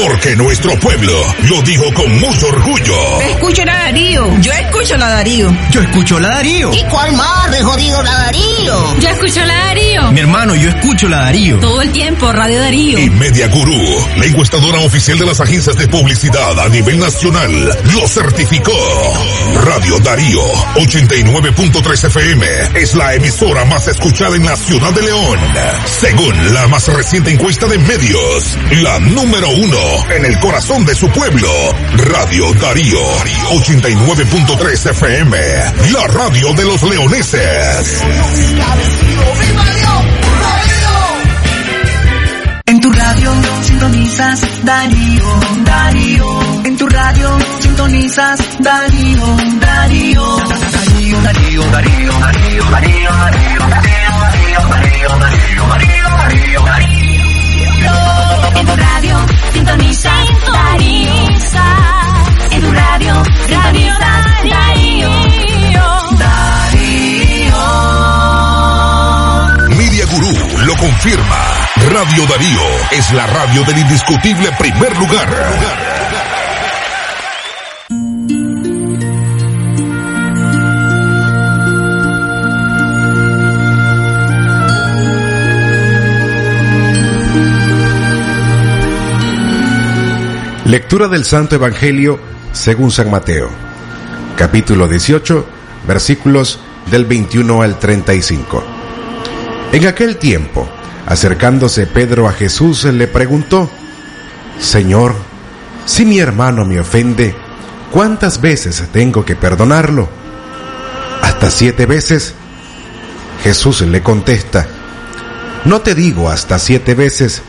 porque nuestro pueblo lo dijo con mucho orgullo. Escucho la Darío. Yo escucho la Darío. Yo escucho la Darío. ¿Y cuál más de jodido la Darío? Yo escucho la Darío. Mi hermano, yo escucho la Darío. Todo el tiempo, Radio Darío. Y Media Gurú, la encuestadora oficial de las agencias de publicidad a nivel nacional, lo certificó. Radio Darío 89.3 FM es la emisora más escuchada en la ciudad de León. Según la más reciente encuesta de medios, la número uno en el corazón de su pueblo. Radio Darío 89.3 FM, la radio de los leoneses. En tu radio sintonizas Darío, Darío. En tu radio sintonizas Darío, Darío. Darío, Darío, Darío, Darío, Darío, Darío, Darío, Darío, Darío, Darío, Darío, En tu radio sintonizas Darío. En tu radio sintonizas Darío. Media Gurú lo confirma. Radio Darío es la radio del indiscutible primer lugar. Lectura del Santo Evangelio según San Mateo, capítulo 18, versículos del 21 al 35. En aquel tiempo, acercándose Pedro a Jesús, le preguntó, Señor, si mi hermano me ofende, ¿cuántas veces tengo que perdonarlo? ¿Hasta siete veces? Jesús le contesta, no te digo hasta siete veces,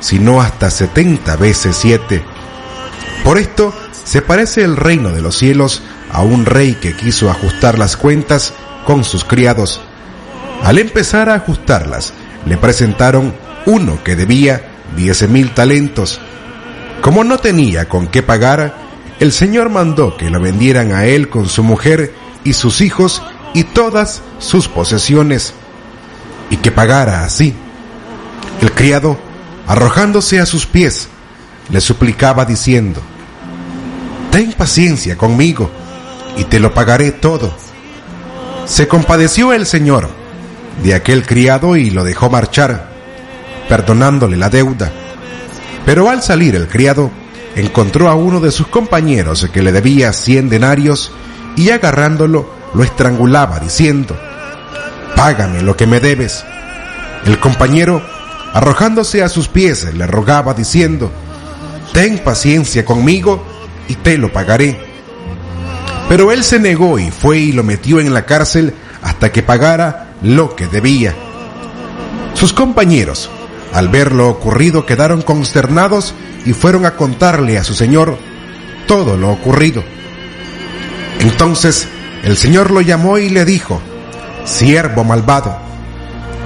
sino hasta setenta veces siete. Por esto se parece el reino de los cielos a un rey que quiso ajustar las cuentas con sus criados. Al empezar a ajustarlas, le presentaron uno que debía diez mil talentos. Como no tenía con qué pagar, el Señor mandó que lo vendieran a él con su mujer y sus hijos y todas sus posesiones, y que pagara así. El criado, arrojándose a sus pies, le suplicaba diciendo, Ten paciencia conmigo, y te lo pagaré todo. Se compadeció el Señor de aquel criado y lo dejó marchar, perdonándole la deuda. Pero al salir el criado, encontró a uno de sus compañeros que le debía cien denarios y agarrándolo lo estrangulaba diciendo, Págame lo que me debes. El compañero, arrojándose a sus pies, le rogaba diciendo, Ten paciencia conmigo y te lo pagaré. Pero él se negó y fue y lo metió en la cárcel hasta que pagara lo que debía. Sus compañeros, al ver lo ocurrido, quedaron consternados y fueron a contarle a su señor todo lo ocurrido. Entonces el señor lo llamó y le dijo, siervo malvado,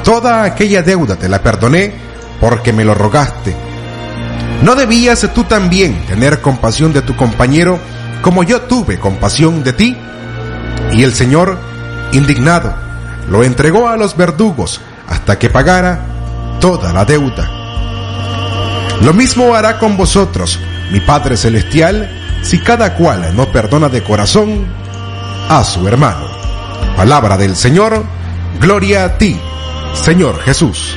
toda aquella deuda te la perdoné porque me lo rogaste. ¿No debías tú también tener compasión de tu compañero como yo tuve compasión de ti? Y el Señor, indignado, lo entregó a los verdugos hasta que pagara toda la deuda. Lo mismo hará con vosotros, mi Padre Celestial, si cada cual no perdona de corazón a su hermano. Palabra del Señor, gloria a ti, Señor Jesús.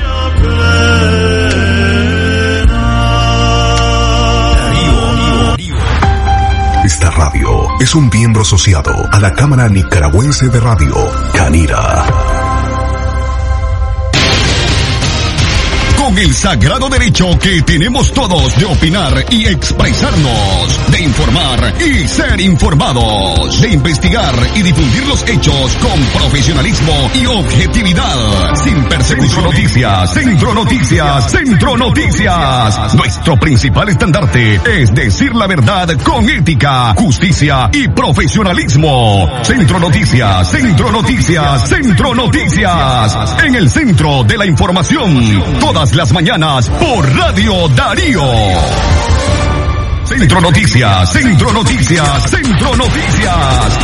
Esta radio es un miembro asociado a la Cámara Nicaragüense de Radio, Canira. El sagrado derecho que tenemos todos de opinar y expresarnos, de informar y ser informados, de investigar y difundir los hechos con profesionalismo y objetividad, sin persecución. Noticias, Centro Noticias, Centro Noticias. Nuestro principal estandarte es decir la verdad con ética, justicia y profesionalismo. Centro Noticias, Centro Noticias, Centro Noticias. En el centro de la información, todas las mañanas por Radio Darío. Centro Noticias, Centro Noticias, Centro Noticias.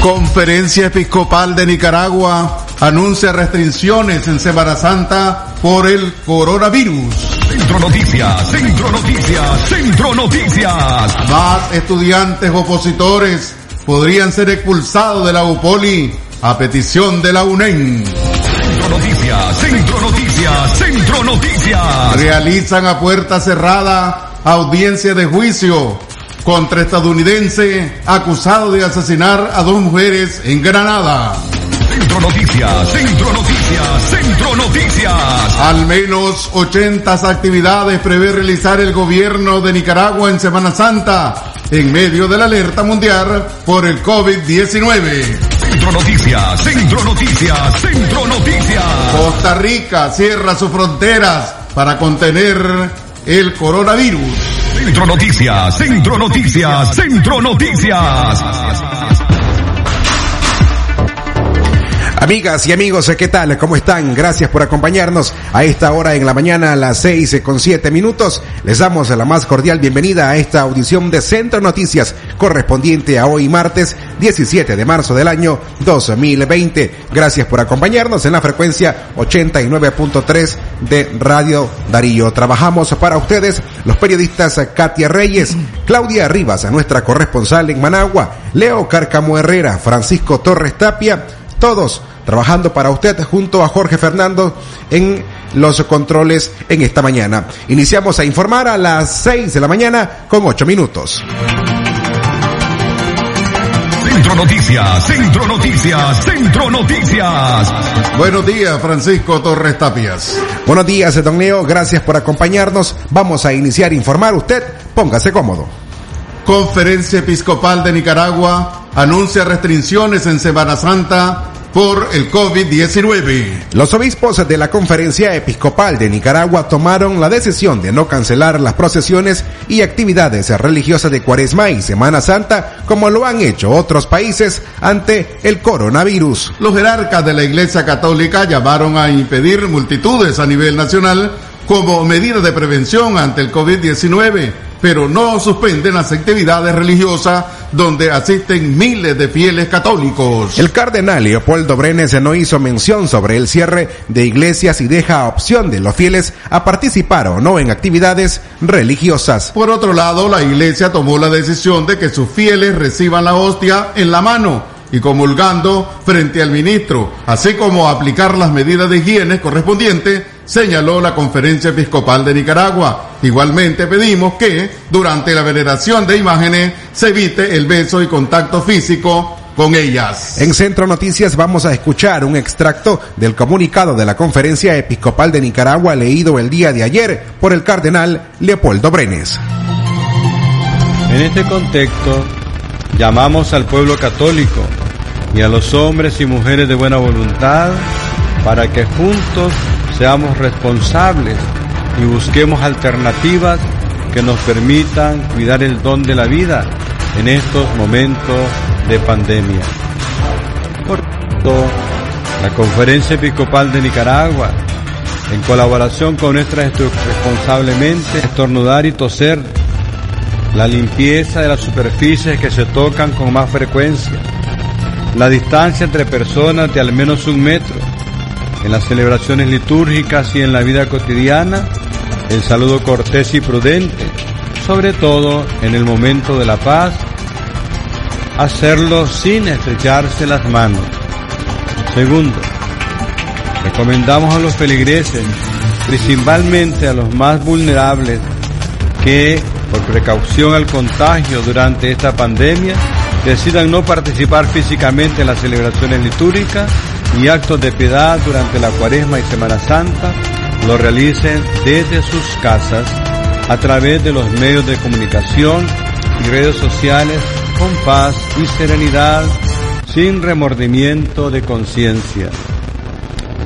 Conferencia Episcopal de Nicaragua anuncia restricciones en Semana Santa por el coronavirus. Centro Noticias, Centro Noticias, Centro Noticias. Más estudiantes opositores podrían ser expulsados de la UPOLI a petición de la UNEN. Centro Noticias, Centro Noticias, Centro Noticias. Realizan a puerta cerrada audiencia de juicio contra estadounidense acusado de asesinar a dos mujeres en Granada. Centro Noticias, Centro Noticias, Centro Noticias. Al menos 80 actividades prevé realizar el gobierno de Nicaragua en Semana Santa en medio de la alerta mundial por el COVID-19. Centro Noticias, Centro Noticias, Centro Noticias. Costa Rica cierra sus fronteras para contener el coronavirus. Centro Noticias, Centro Noticias, Centro Noticias. Amigas y amigos, ¿qué tal? ¿Cómo están? Gracias por acompañarnos a esta hora en la mañana a las seis con siete minutos. Les damos la más cordial bienvenida a esta audición de Centro Noticias correspondiente a hoy martes 17 de marzo del año 2020. Gracias por acompañarnos en la frecuencia 89.3 de Radio Darío. Trabajamos para ustedes los periodistas Katia Reyes, Claudia Rivas, nuestra corresponsal en Managua, Leo Carcamo Herrera, Francisco Torres Tapia, todos trabajando para usted junto a Jorge Fernando en los controles en esta mañana. Iniciamos a informar a las 6 de la mañana con 8 minutos. Centro Noticias, Centro Noticias, Centro Noticias. Buenos días, Francisco Torres Tapias. Buenos días, don Leo. Gracias por acompañarnos. Vamos a iniciar a informar. Usted, póngase cómodo. Conferencia Episcopal de Nicaragua anuncia restricciones en Semana Santa por el COVID-19. Los obispos de la Conferencia Episcopal de Nicaragua tomaron la decisión de no cancelar las procesiones y actividades religiosas de Cuaresma y Semana Santa como lo han hecho otros países ante el coronavirus. Los jerarcas de la Iglesia Católica llamaron a impedir multitudes a nivel nacional como medida de prevención ante el COVID-19 pero no suspenden las actividades religiosas donde asisten miles de fieles católicos. El cardenal Leopoldo Brenes no hizo mención sobre el cierre de iglesias y deja opción de los fieles a participar o no en actividades religiosas. Por otro lado, la iglesia tomó la decisión de que sus fieles reciban la hostia en la mano y comulgando frente al ministro, así como aplicar las medidas de higiene correspondientes, señaló la Conferencia Episcopal de Nicaragua. Igualmente pedimos que, durante la veneración de imágenes, se evite el beso y contacto físico con ellas. En Centro Noticias vamos a escuchar un extracto del comunicado de la Conferencia Episcopal de Nicaragua leído el día de ayer por el cardenal Leopoldo Brenes. En este contexto, llamamos al pueblo católico y a los hombres y mujeres de buena voluntad para que juntos seamos responsables y busquemos alternativas que nos permitan cuidar el don de la vida en estos momentos de pandemia. Por tanto, la Conferencia Episcopal de Nicaragua, en colaboración con nuestra responsablemente estornudar y toser, la limpieza de las superficies que se tocan con más frecuencia, la distancia entre personas de al menos un metro, en las celebraciones litúrgicas y en la vida cotidiana, el saludo cortés y prudente, sobre todo en el momento de la paz, hacerlo sin estrecharse las manos. Segundo, recomendamos a los feligreses, principalmente a los más vulnerables, que por precaución al contagio durante esta pandemia, decidan no participar físicamente en las celebraciones litúrgicas y actos de piedad durante la cuaresma y Semana Santa, lo realicen desde sus casas a través de los medios de comunicación y redes sociales con paz y serenidad, sin remordimiento de conciencia.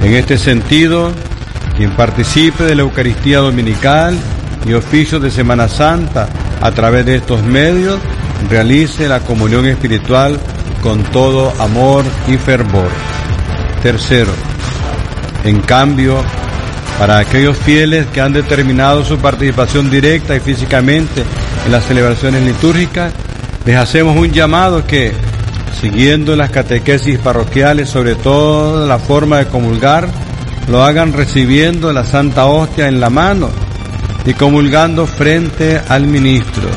En este sentido, quien participe de la Eucaristía Dominical y oficios de Semana Santa a través de estos medios, realice la comunión espiritual con todo amor y fervor. Tercero, en cambio, para aquellos fieles que han determinado su participación directa y físicamente en las celebraciones litúrgicas, les hacemos un llamado que siguiendo las catequesis parroquiales, sobre todo la forma de comulgar, lo hagan recibiendo la Santa Hostia en la mano y comulgando frente al ministro.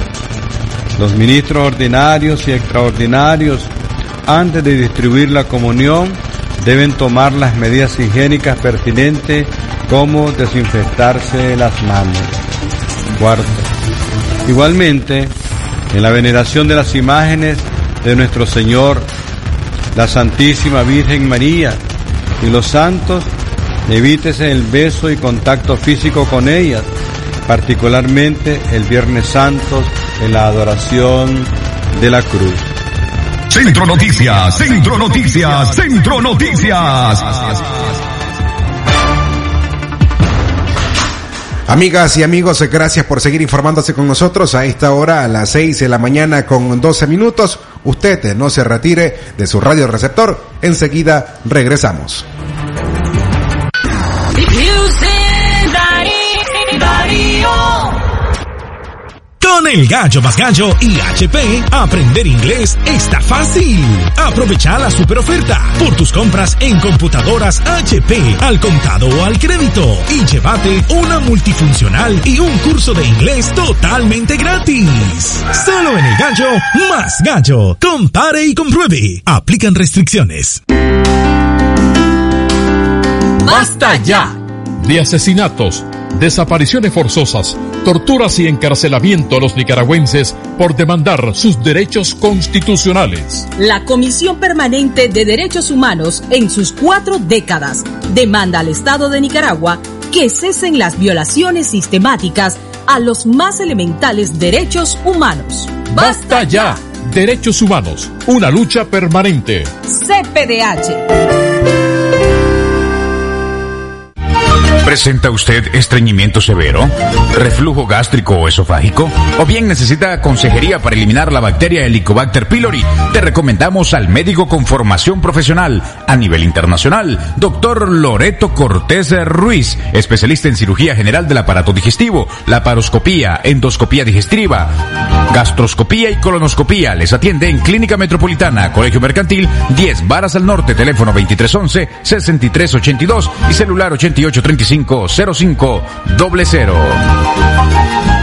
Los ministros ordinarios y extraordinarios, antes de distribuir la comunión, deben tomar las medidas higiénicas pertinentes como desinfectarse las manos. Cuarto. Igualmente, en la veneración de las imágenes de nuestro Señor, la Santísima Virgen María y los santos, evítese el beso y contacto físico con ellas, particularmente el Viernes Santo en la adoración de la cruz. Centro Noticias, Centro Noticias, Centro Noticias. Amigas y amigos, gracias por seguir informándose con nosotros a esta hora, a las 6 de la mañana con 12 minutos. Usted no se retire de su radio receptor. Enseguida regresamos. Con el gallo más gallo y HP, aprender inglés está fácil. Aprovecha la super oferta por tus compras en computadoras HP al contado o al crédito y llévate una multifuncional y un curso de inglés totalmente gratis. Solo en el gallo más gallo. Compare y compruebe. Aplican restricciones. ¡Basta ya! De asesinatos, desapariciones forzosas, torturas y encarcelamiento a los nicaragüenses por demandar sus derechos constitucionales. La Comisión Permanente de Derechos Humanos, en sus cuatro décadas, demanda al Estado de Nicaragua que cesen las violaciones sistemáticas a los más elementales derechos humanos. ¡Basta ya! Derechos humanos, una lucha permanente. CPDH. ¿Presenta usted estreñimiento severo? ¿Reflujo gástrico o esofágico? ¿O bien necesita consejería para eliminar la bacteria Helicobacter pylori? Te recomendamos al médico con formación profesional a nivel internacional, doctor Loreto Cortés Ruiz, especialista en cirugía general del aparato digestivo, laparoscopía, endoscopía digestiva, gastroscopía y colonoscopía. Les atiende en Clínica Metropolitana, Colegio Mercantil, 10 Varas al Norte, teléfono 2311-6382 y celular 8835 05 00.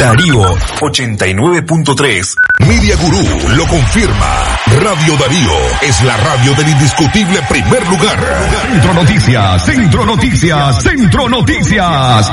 Darío 89.3. Media Gurú lo confirma. Radio Darío es la radio del indiscutible primer lugar. Centro Noticias, Centro Noticias, Centro Noticias.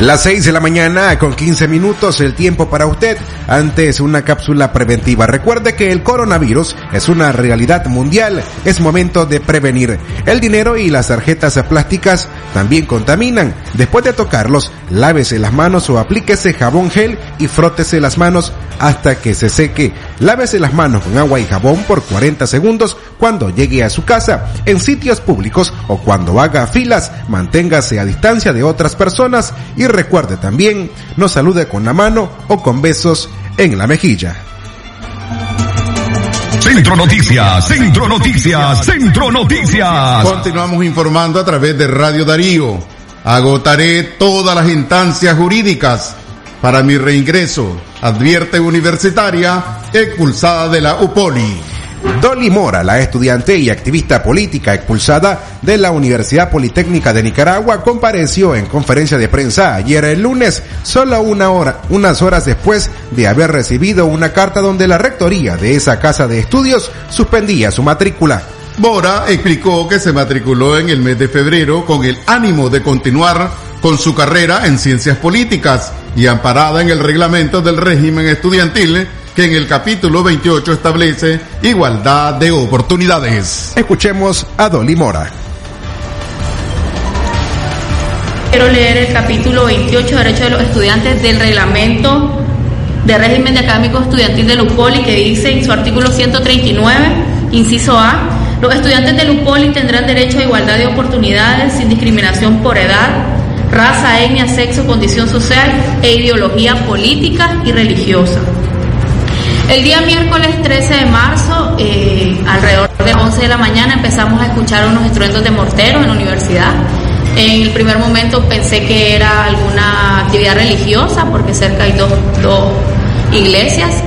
Las 6 de la mañana con 15 minutos el tiempo para usted. Antes una cápsula preventiva. Recuerde que el coronavirus es una realidad mundial. Es momento de prevenir. El dinero y las tarjetas plásticas también contaminan. Después de tocarlos, lávese las manos o aplíquese jabón gel y frótese las manos hasta que se seque. Lávese las manos con agua y jabón por 40 segundos cuando llegue a su casa, en sitios públicos o cuando haga filas. Manténgase a distancia de otras personas y recuerde también, no salude con la mano o con besos en la mejilla. Centro Noticias, Centro Noticias, Centro Noticias. Continuamos informando a través de Radio Darío. Agotaré todas las instancias jurídicas para mi reingreso, advierte universitaria expulsada de la UPOLI. Dolly Mora, la estudiante y activista política expulsada de la Universidad Politécnica de Nicaragua, compareció en conferencia de prensa ayer el lunes, solo una hora, unas horas después de haber recibido una carta donde la rectoría de esa casa de estudios suspendía su matrícula. Mora explicó que se matriculó en el mes de febrero con el ánimo de continuar con su carrera en ciencias políticas y amparada en el reglamento del régimen estudiantil que en el capítulo 28 establece igualdad de oportunidades. Escuchemos a Dolly Mora. Quiero leer el capítulo 28 de Derechos de los Estudiantes del reglamento de régimen de académico estudiantil de la UPOLI que dice en su artículo 139, inciso A, Los estudiantes del UPOLI tendrán derecho a igualdad de oportunidades sin discriminación por edad, raza, etnia, sexo, condición social e ideología política y religiosa. El día miércoles 13 de marzo, eh, alrededor de 11 de la mañana, empezamos a escuchar unos estruendos de mortero en la universidad. En el primer momento pensé que era alguna actividad religiosa, porque cerca hay dos, dos iglesias,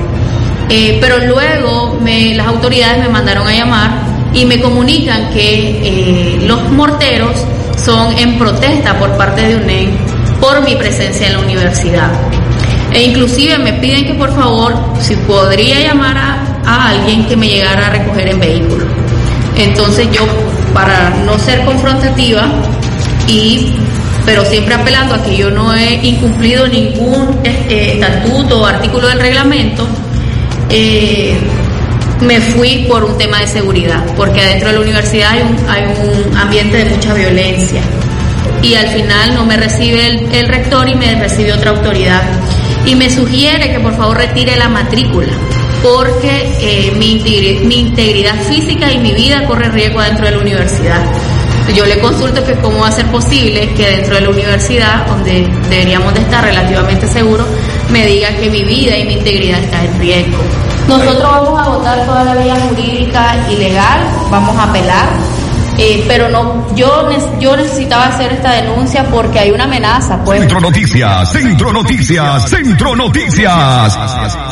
eh, pero luego las autoridades me mandaron a llamar y me comunican que eh, los morteros son en protesta por parte de UNEM por mi presencia en la universidad. E inclusive me piden que por favor, si podría llamar a, a alguien que me llegara a recoger en vehículo. Entonces yo, para no ser confrontativa, y pero siempre apelando a que yo no he incumplido ningún eh, estatuto o artículo del reglamento, eh, me fui por un tema de seguridad, porque adentro de la universidad hay un, ambiente de mucha violencia. Y al final no me recibe el, rector y me recibe otra autoridad. Y me sugiere que por favor retire la matrícula, porque eh, mi, integri- mi integridad física y mi vida corre riesgo dentro de la universidad. Yo le consulto que cómo va a ser posible que dentro de la universidad, donde deberíamos de estar relativamente seguros, me diga que mi vida y mi integridad está en riesgo. Nosotros vamos a votar toda la vía jurídica y legal, vamos a apelar, eh, pero no, yo, yo necesitaba hacer esta denuncia porque hay una amenaza, pues. Centro Noticias, Centro Noticias, Centro Noticias.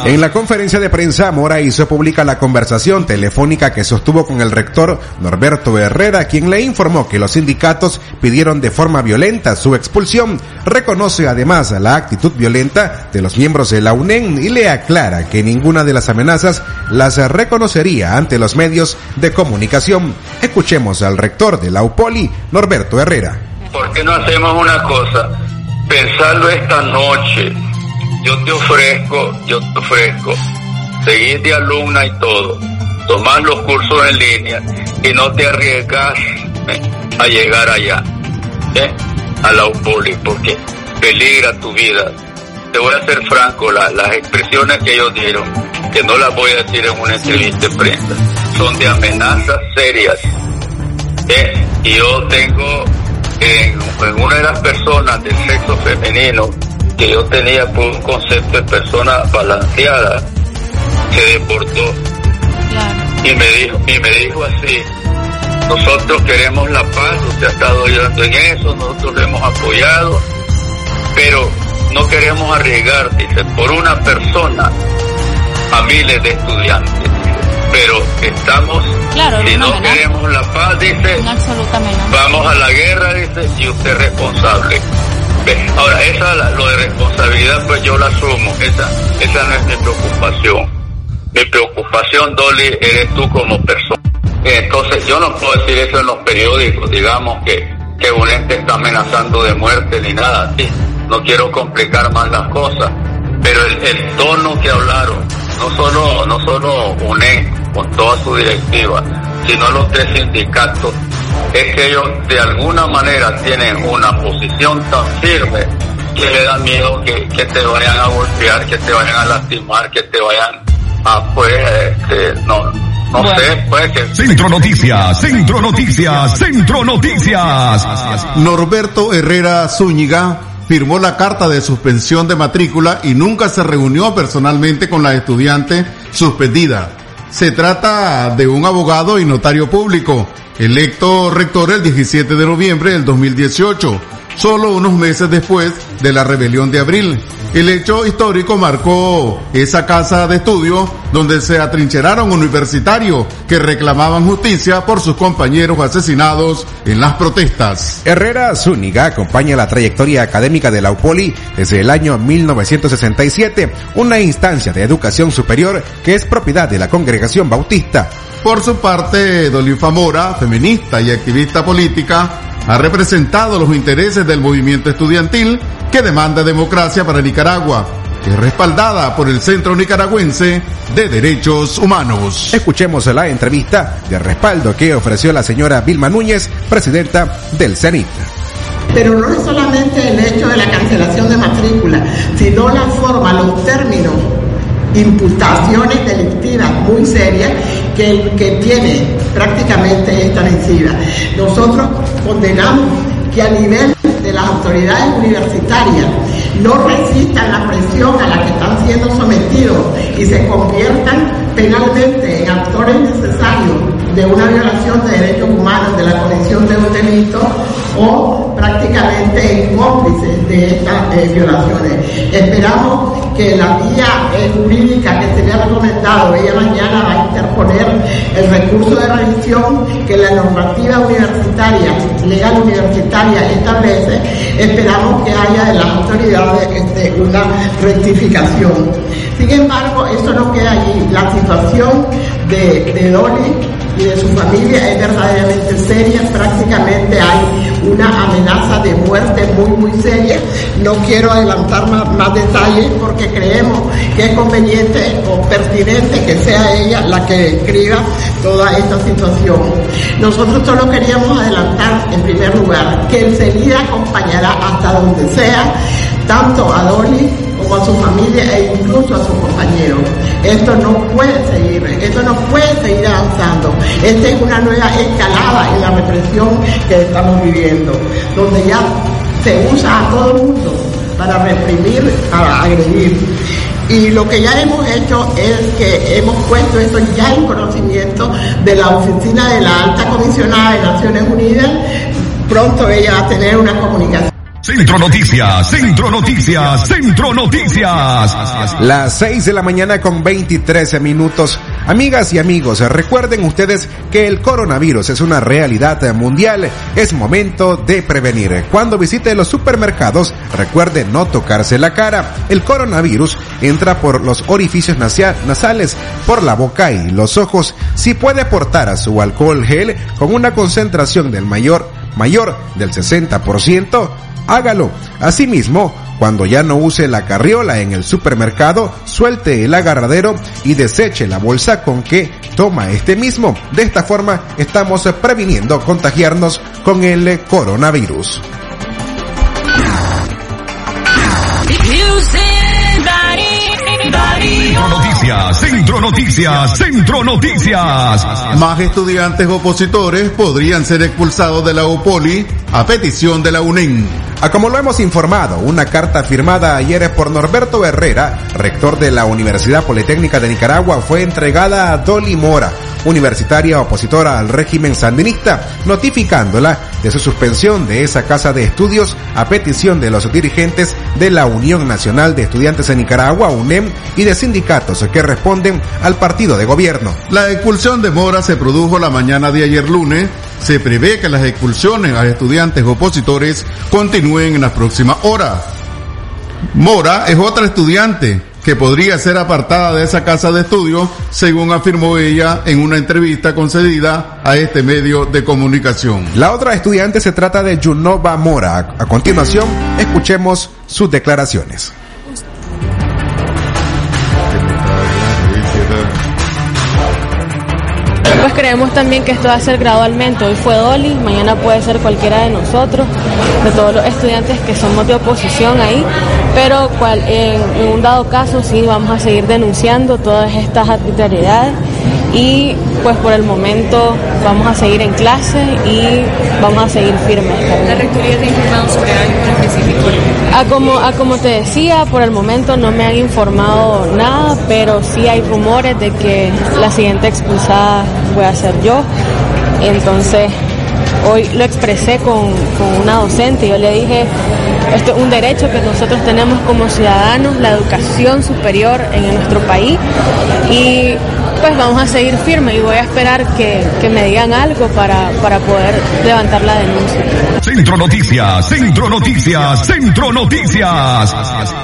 En la conferencia de prensa, Mora hizo pública la conversación telefónica que sostuvo con el rector Norberto Herrera, quien le informó que los sindicatos pidieron de forma violenta su expulsión. Reconoce además la actitud violenta de los miembros de la UNEN y le aclara que ninguna de las amenazas las reconocería ante los medios de comunicación. Escuchemos al rector de la UPOLI, Norberto Herrera. ¿Por qué no hacemos una cosa? Pensarlo esta noche. Yo te ofrezco, yo te ofrezco seguir de alumna y todo, tomar los cursos en línea y no te arriesgas eh, a llegar allá, ¿eh? a la UPOLI, porque peligra tu vida. Te voy a ser franco, la- las expresiones que ellos dieron, que no las voy a decir en una entrevista de prensa, son de amenazas serias. ¿Eh? Y yo tengo en, en una de las personas del sexo femenino que yo tenía por un concepto de persona balanceada, se deportó y me dijo y me dijo así nosotros queremos la paz usted ha estado ayudando en eso nosotros lo hemos apoyado pero no queremos arriesgar dice por una persona a miles de estudiantes pero estamos Claro, si no queremos la paz dice. Vamos a la guerra dice y usted es responsable. Ve, ahora esa lo de responsabilidad pues yo la asumo. Esa esa no es mi preocupación. Mi preocupación, Dolly, eres tú como persona. Entonces, yo no puedo decir eso en los periódicos, digamos que, que un ente está amenazando de muerte ni nada. Así. No quiero complicar más las cosas, pero el, el tono que hablaron, no solo, no solo UNE con toda su directiva, sino los tres sindicatos, es que ellos de alguna manera tienen una posición tan firme que le da miedo que, que te vayan a golpear, que te vayan a lastimar, que te vayan a, pues, este, no, no sé, pues que... Centro Noticias, Centro Noticias, Centro Noticias. Norberto Herrera Zúñiga firmó la carta de suspensión de matrícula y nunca se reunió personalmente con la estudiante suspendida. Se trata de un abogado y notario público, electo rector el 17 de noviembre del 2018, solo unos meses después de la rebelión de abril. El hecho histórico marcó esa casa de estudio donde se atrincheraron universitarios que reclamaban justicia por sus compañeros asesinados en las protestas. Herrera Zúñiga acompaña la trayectoria académica de la UPOLI desde el año 1967, una instancia de educación superior que es propiedad de la Congregación Bautista. Por su parte, Dolifa Mora, feminista y activista política, ha representado los intereses del movimiento estudiantil que demanda democracia para Nicaragua, es respaldada por el Centro Nicaragüense de Derechos Humanos. Escuchemos la entrevista de respaldo que ofreció la señora Vilma Núñez, presidenta del CENIT. Pero no es solamente el hecho de la cancelación de matrícula, sino la forma, los términos imputaciones delictivas muy serias que, que tiene prácticamente esta vencida. Nosotros condenamos que a nivel de las autoridades universitarias no resistan la presión a la que están siendo sometidos y se conviertan penalmente en actores necesarios de una violación de derechos humanos, de la comisión de un delito o prácticamente en cómplices de estas eh, violaciones. Esperamos que la vía eh, jurídica que se le ha recomendado, ella mañana va a interponer el recurso de revisión que la normativa universitaria, legal universitaria establece, esperamos que haya de las autoridades este, una rectificación. Sin embargo, eso no queda allí. La situación de, de Dolly y de su familia es verdaderamente seria, prácticamente hay una amenaza de muerte muy muy seria. No quiero adelantar más, detalles porque creemos que es conveniente o pertinente que sea ella la que escriba toda esta situación. Nosotros solo queríamos adelantar en primer lugar que el CELIDA acompañará hasta donde sea tanto a Dolly a su familia e incluso a sus compañeros. Esto no puede seguir, esto no puede seguir avanzando. Esta es una nueva escalada en la represión que estamos viviendo, donde ya se usa a todo el mundo para reprimir, para agredir. Y lo que ya hemos hecho es que hemos puesto esto ya en conocimiento de la oficina de la alta comisionada de Naciones Unidas. Pronto ella va a tener una comunicación. Centro Noticias, Centro Noticias, Centro Noticias. Las 6 de la mañana con 23 minutos. Amigas y amigos, recuerden ustedes que el coronavirus es una realidad mundial. Es momento de prevenir. Cuando visite los supermercados, recuerde no tocarse la cara. El coronavirus entra por los orificios nasales, por la boca y los ojos. Si puede portar su alcohol gel con una concentración del mayor mayor del 60%, hágalo. Asimismo, cuando ya no use la carriola en el supermercado, suelte el agarradero y deseche la bolsa con que toma este mismo. De esta forma estamos previniendo contagiarnos con el coronavirus. Centro Noticias, Centro Noticias, Centro Noticias. Más estudiantes opositores podrían ser expulsados de la UPOLI a petición de la UNEN. A como lo hemos informado, una carta firmada ayer por Norberto Herrera, rector de la Universidad Politécnica de Nicaragua, fue entregada a Dolly Mora, universitaria opositora al régimen sandinista, notificándola de su suspensión de esa casa de estudios a petición de los dirigentes de la Unión Nacional de Estudiantes de Nicaragua, UNEM, y de sindicatos que responden al partido de gobierno. La expulsión de Mora se produjo la mañana de ayer lunes. Se prevé que las expulsiones a estudiantes opositores continúen en las próximas horas. Mora es otra estudiante que podría ser apartada de esa casa de estudios, según afirmó ella en una entrevista concedida a este medio de comunicación. La otra estudiante se trata de Junova Mora. A continuación, escuchemos sus declaraciones. Pues creemos también que esto va a ser gradualmente. Hoy fue Dolly, mañana puede ser cualquiera de nosotros, de todos los estudiantes que somos de oposición ahí, pero cual, en, en un dado caso sí vamos a seguir denunciando todas estas arbitrariedades y pues por el momento vamos a seguir en clase y vamos a seguir firmes. ¿La rectoría te ha informado sobre algo en específico? A como, a como te decía, por el momento no me han informado nada, pero sí hay rumores de que la siguiente expulsada voy a ser yo. Entonces, hoy lo expresé con, con una docente, yo le dije, esto es un derecho que nosotros tenemos como ciudadanos, la educación superior en nuestro país y pues vamos a seguir firme y voy a esperar que, que me digan algo para, para poder levantar la denuncia. Centro Noticias, Centro Noticias, Centro Noticias.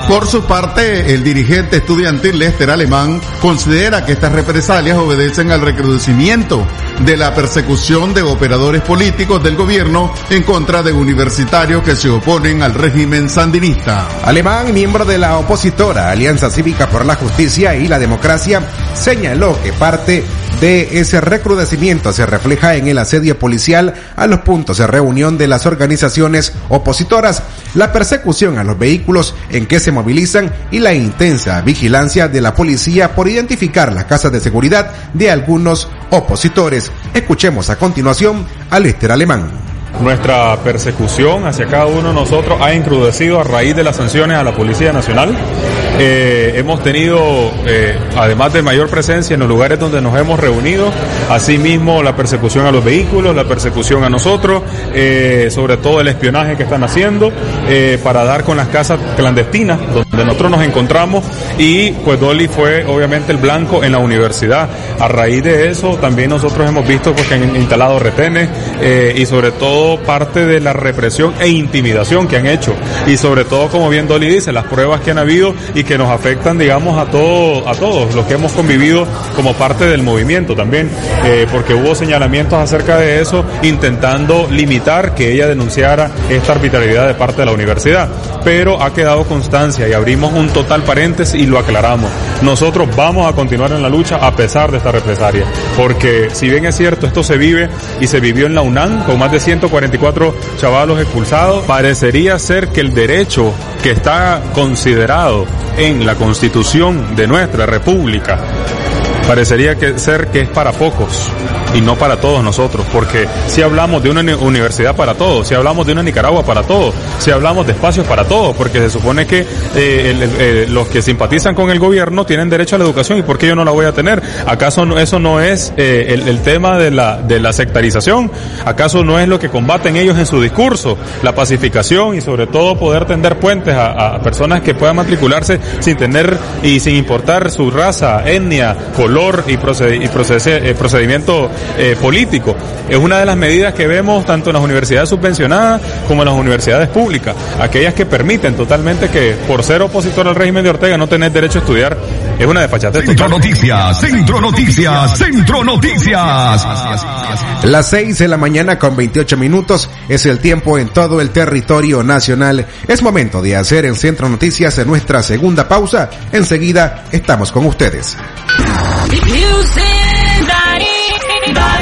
Por su parte, el dirigente estudiantil Lester Alemán considera que estas represalias obedecen al recrudecimiento de la persecución de operadores políticos del gobierno en contra de universitarios que se oponen al régimen sandinista. Alemán, miembro de la opositora Alianza Cívica por la Justicia y la Democracia, señaló que parte de ese recrudecimiento se refleja en el asedio policial a los puntos de reunión de las organizaciones opositoras, la persecución a los vehículos en que se movilizan y la intensa vigilancia de la policía por identificar las casas de seguridad de algunos opositores. Escuchemos a continuación a Lester Alemán. Nuestra persecución hacia cada uno de nosotros ha encrudecido a raíz de las sanciones a la Policía Nacional. Eh, hemos tenido, eh, además de mayor presencia en los lugares donde nos hemos reunido, asimismo la persecución a los vehículos, la persecución a nosotros, eh, sobre todo el espionaje que están haciendo para dar con las casas clandestinas donde nosotros nos encontramos y pues Dolly fue obviamente el blanco en la universidad. A raíz de eso también nosotros hemos visto pues, que han instalado retenes y sobre todo parte de la represión e intimidación que han hecho y sobre todo como bien Dolly dice las pruebas que han habido y que nos afectan digamos a todo a todos los que hemos convivido como parte del movimiento también eh, porque hubo señalamientos acerca de eso intentando limitar que ella denunciara esta arbitrariedad de parte de la universidad. Pero ha quedado constancia y abrimos un total paréntesis y lo aclaramos. Nosotros vamos a continuar en la lucha a pesar de esta represalia porque si bien es cierto esto se vive y se vivió en la UNAM con más de 144 chavalos expulsados, parecería ser que el derecho que está considerado en la constitución de nuestra república. Parecería que ser que es para pocos y no para todos nosotros, porque si hablamos de una uni- universidad para todos, si hablamos de una Nicaragua para todos, si hablamos de espacios para todos, porque se supone que eh, el- eh, los que simpatizan con el gobierno tienen derecho a la educación y por qué yo no la voy a tener. ¿Acaso no- eso no es eh, el, tema de la, de la sectarización? ¿Acaso no es lo que combaten ellos en su discurso? La pacificación y sobre todo poder tender puentes a, personas que puedan matricularse sin tener y sin importar su raza, etnia, color y, proced- y procese- eh, procedimiento eh, político. Es una de las medidas que vemos tanto en las universidades subvencionadas como en las universidades públicas, aquellas que permiten totalmente que por ser opositor al régimen de Ortega no tener derecho a estudiar. Es una despachatez Centro total. Noticias, Centro Noticias, Centro Noticias. Las 6 de la mañana con 28 minutos es el tiempo en todo el territorio nacional. Es momento de hacer el Centro Noticias en nuestra segunda pausa. Enseguida estamos con ustedes.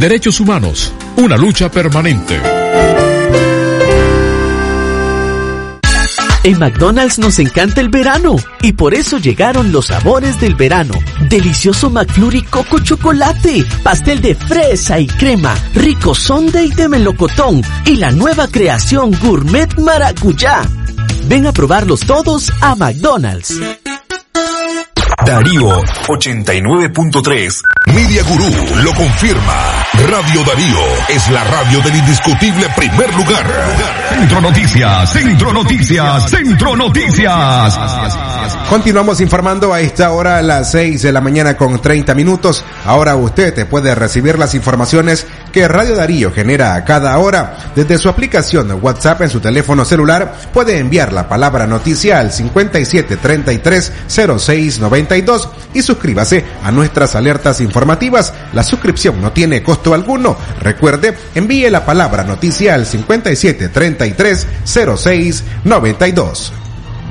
Derechos humanos, una lucha permanente. En McDonald's nos encanta el verano y por eso llegaron los sabores del verano. Delicioso McFlurry Coco Chocolate, pastel de fresa y crema, rico sundae de melocotón y la nueva creación Gourmet Maracuyá. Ven a probarlos todos a McDonald's. Darío 89.3. Media Gurú lo confirma. Radio Darío es la radio del indiscutible primer lugar. Centro Noticias, Centro Noticias, Centro Noticias. Continuamos informando a esta hora a las 6 de la mañana con 30 minutos. Ahora usted puede recibir las informaciones que Radio Darío genera a cada hora. Desde su aplicación WhatsApp en su teléfono celular puede enviar la palabra noticia al 57330692 y suscríbase a nuestras alertas informativas. La suscripción no tiene costo alguno. Recuerde, envíe la palabra noticia al 57330692.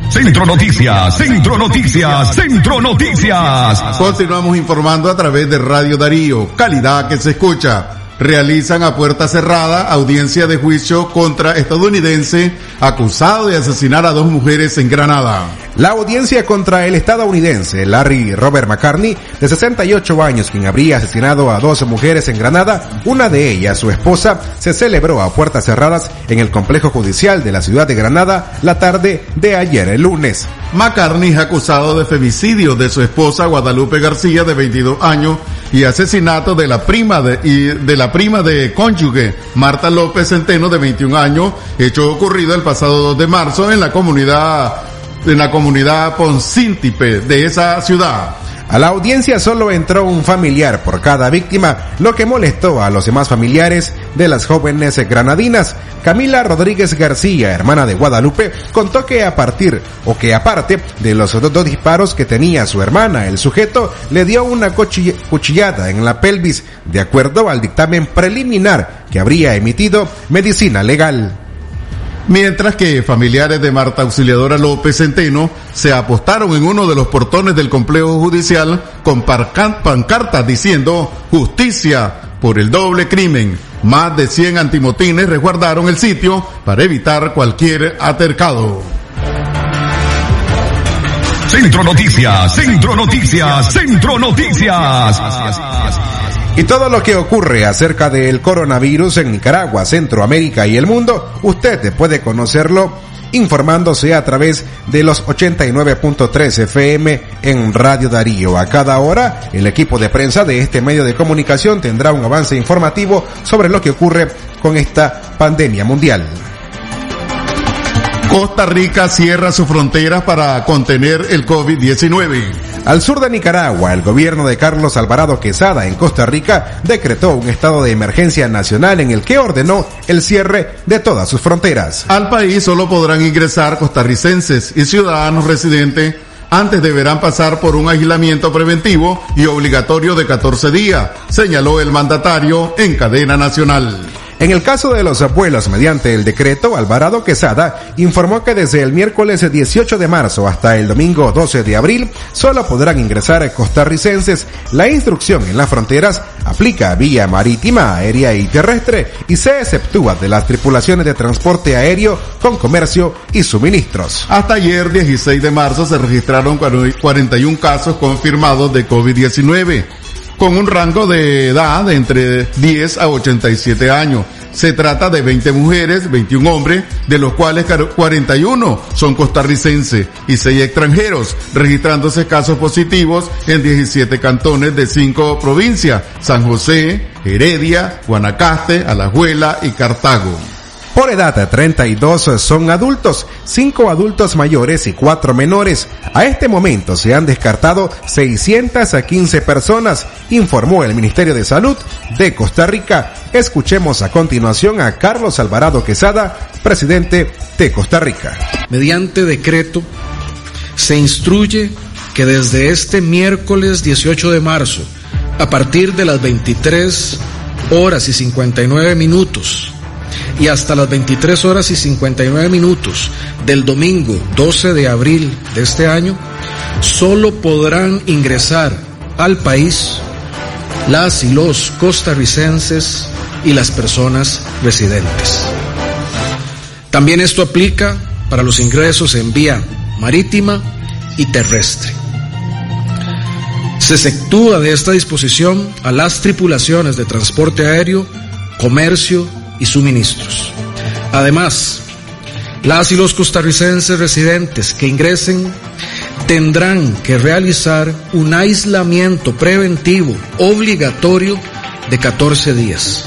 Centro Noticias, Centro Noticias, Centro Noticias. Continuamos informando a través de Radio Darío, calidad que se escucha. Realizan a puerta cerrada audiencia de juicio contra estadounidense acusado de asesinar a dos mujeres en Granada. La audiencia contra el estadounidense Larry Robert McCartney, de 68 años, quien habría asesinado a dos mujeres en Granada, una de ellas, su esposa, se celebró a puertas cerradas en el complejo judicial de la ciudad de Granada la tarde de ayer, el lunes. McCartney es acusado de femicidio de su esposa Guadalupe García, de 22 años, y asesinato de la prima de, y de la prima de cónyuge, Marta López Centeno, de 21 años, hecho ocurrido el pasado 2 de marzo en la comunidad, en la comunidad Poncíntipe de esa ciudad. A la audiencia solo entró un familiar por cada víctima, lo que molestó a los demás familiares de las jóvenes granadinas. Camila Rodríguez García, hermana de Guadalupe, contó que a partir o que aparte de los dos disparos que tenía su hermana, el sujeto le dio una cuchillada en la pelvis, de acuerdo al dictamen preliminar que habría emitido Medicina Legal mientras que familiares de Marta Auxiliadora López Centeno se apostaron en uno de los portones del complejo judicial con pancartas diciendo justicia por el doble crimen. Más de 100 antimotines resguardaron el sitio para evitar cualquier atercado. Centro Noticias, Centro Noticias, Centro Noticias. Y todo lo que ocurre acerca del coronavirus en Nicaragua, Centroamérica y el mundo, usted puede conocerlo informándose a través de los 89.3 FM en Radio Darío. A cada hora, el equipo de prensa de este medio de comunicación tendrá un avance informativo sobre lo que ocurre con esta pandemia mundial. Costa Rica cierra sus fronteras para contener el COVID-19. Al sur de Nicaragua, el gobierno de Carlos Alvarado Quesada en Costa Rica decretó un estado de emergencia nacional en el que ordenó el cierre de todas sus fronteras. Al país solo podrán ingresar costarricenses y ciudadanos residentes antes deberán pasar por un aislamiento preventivo y obligatorio de 14 días, señaló el mandatario en cadena nacional. En el caso de los abuelos, mediante el decreto, Alvarado Quesada informó que desde el miércoles 18 de marzo hasta el domingo 12 de abril solo podrán ingresar costarricenses. La instrucción en las fronteras aplica vía marítima, aérea y terrestre y se exceptúa de las tripulaciones de transporte aéreo con comercio y suministros. Hasta ayer, 16 de marzo, se registraron 41 casos confirmados de COVID-19 con un rango de edad de entre 10 a 87 años. Se trata de 20 mujeres, 21 hombres, de los cuales 41 son costarricenses y 6 extranjeros, registrándose casos positivos en 17 cantones de 5 provincias, San José, Heredia, Guanacaste, Alajuela y Cartago. Por edad 32 son adultos, 5 adultos mayores y 4 menores. A este momento se han descartado 615 personas, informó el Ministerio de Salud de Costa Rica. Escuchemos a continuación a Carlos Alvarado Quesada, presidente de Costa Rica. Mediante decreto se instruye que desde este miércoles 18 de marzo, a partir de las 23 horas y 59 minutos, y hasta las 23 horas y 59 minutos del domingo 12 de abril de este año, solo podrán ingresar al país las y los costarricenses y las personas residentes. También esto aplica para los ingresos en vía marítima y terrestre. Se exceptúa de esta disposición a las tripulaciones de transporte aéreo, comercio y suministros. Además, las y los costarricenses residentes que ingresen tendrán que realizar un aislamiento preventivo obligatorio de 14 días,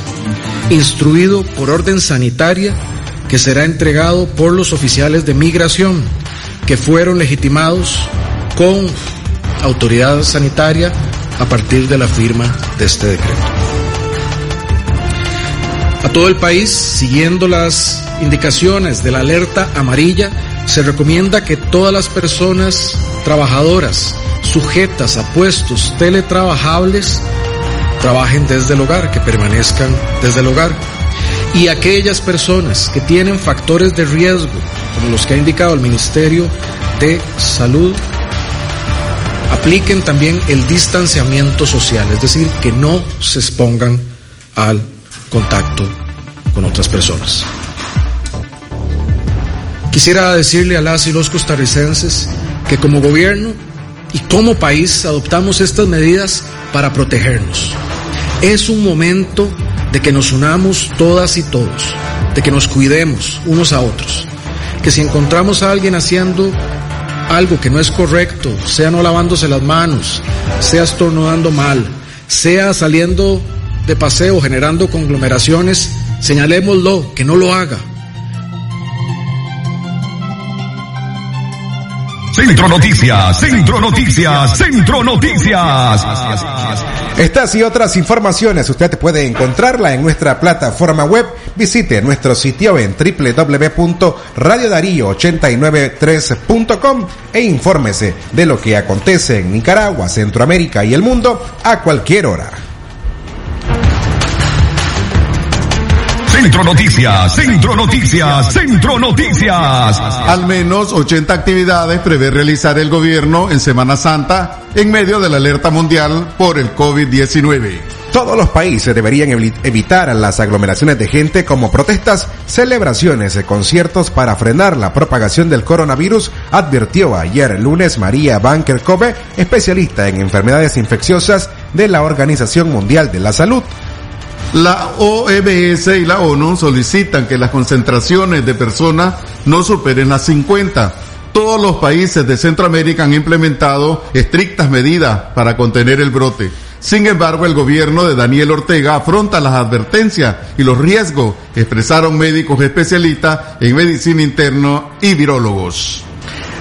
instruido por orden sanitaria que será entregado por los oficiales de migración que fueron legitimados con autoridad sanitaria a partir de la firma de este decreto a todo el país, siguiendo las indicaciones de la alerta amarilla, se recomienda que todas las personas trabajadoras sujetas a puestos teletrabajables trabajen desde el hogar, que permanezcan desde el hogar. Y aquellas personas que tienen factores de riesgo, como los que ha indicado el Ministerio de Salud, apliquen también el distanciamiento social, es decir, que no se expongan al contacto con otras personas. Quisiera decirle a las y los costarricenses que como gobierno y como país adoptamos estas medidas para protegernos. Es un momento de que nos unamos todas y todos, de que nos cuidemos unos a otros, que si encontramos a alguien haciendo algo que no es correcto, sea no lavándose las manos, sea estornudando mal, sea saliendo de paseo generando conglomeraciones, señalémoslo, que no lo haga. Centro Noticias, Centro Noticias, Centro Noticias. Estas y otras informaciones usted puede encontrarla en nuestra plataforma web. Visite nuestro sitio en www.radiodarío893.com e infórmese de lo que acontece en Nicaragua, Centroamérica y el mundo a cualquier hora. Centro Noticias, Centro Noticias, Centro Noticias. Al menos 80 actividades prevé realizar el gobierno en Semana Santa en medio de la alerta mundial por el COVID-19. Todos los países deberían evi- evitar las aglomeraciones de gente como protestas, celebraciones, eh, conciertos para frenar la propagación del coronavirus, advirtió ayer lunes María Banker Kobe, especialista en enfermedades infecciosas de la Organización Mundial de la Salud. La OMS y la ONU solicitan que las concentraciones de personas no superen las 50. Todos los países de Centroamérica han implementado estrictas medidas para contener el brote. Sin embargo, el gobierno de Daniel Ortega afronta las advertencias y los riesgos, expresaron médicos especialistas en medicina interna y virólogos.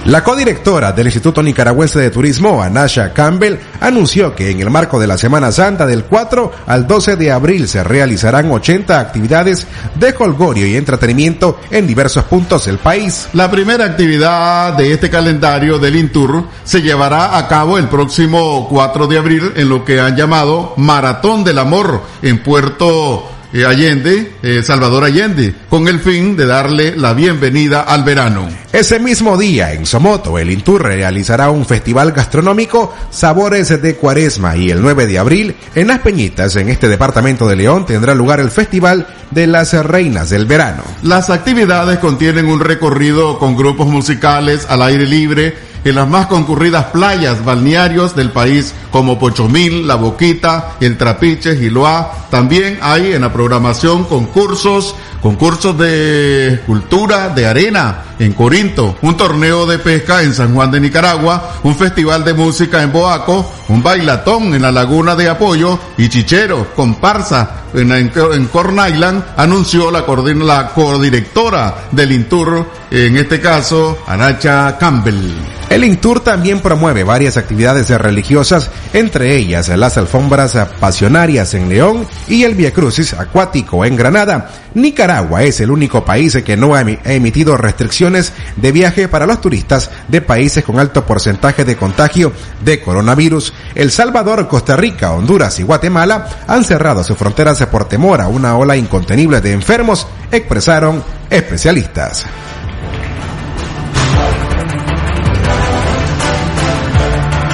La codirectora del Instituto Nicaragüense de Turismo, Anasha Campbell, anunció que en el marco de la Semana Santa del 4 al 12 de abril se realizarán 80 actividades de colgorio y entretenimiento en diversos puntos del país. La primera actividad de este calendario del Intur se llevará a cabo el próximo 4 de abril en lo que han llamado Maratón del Amor en Puerto eh, Allende, eh, Salvador Allende, con el fin de darle la bienvenida al verano. Ese mismo día, en Somoto, el Intur realizará un festival gastronómico Sabores de Cuaresma y el 9 de abril, en Las Peñitas, en este departamento de León, tendrá lugar el Festival de las Reinas del Verano. Las actividades contienen un recorrido con grupos musicales al aire libre en las más concurridas playas balnearios del país como Pochomil, La Boquita, El Trapiche, Giloá. También hay en la programación concursos, concursos de cultura de arena en Corinto, un torneo de pesca en San Juan de Nicaragua, un festival de música en Boaco, un bailatón en la Laguna de Apoyo y chichero, comparsa en, en, en Corn Island, anunció la, la codirectora del Intur, en este caso, Anacha Campbell. El Intur también promueve varias actividades religiosas, entre ellas las alfombras pasionarias en León y el Via Crucis acuático en Granada. Nicaragua es el único país que no ha emi- ha emitido restricciones de viaje para los turistas de países con alto porcentaje de contagio de coronavirus. El Salvador, Costa Rica, Honduras y Guatemala han cerrado sus fronteras por temor a una ola incontenible de enfermos, expresaron especialistas.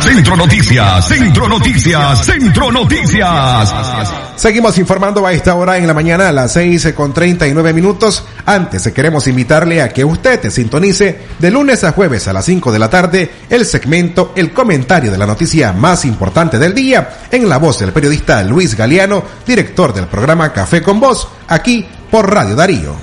Centro Noticias, Centro Noticias, Centro Noticias. Seguimos informando a esta hora en la mañana a las 6 con 39 minutos. Antes queremos invitarle a que usted sintonice de lunes a jueves a las 5 de la tarde el segmento El comentario de la noticia más importante del día en la voz del periodista Luis Galeano, director del programa Café con Voz, aquí por Radio Darío.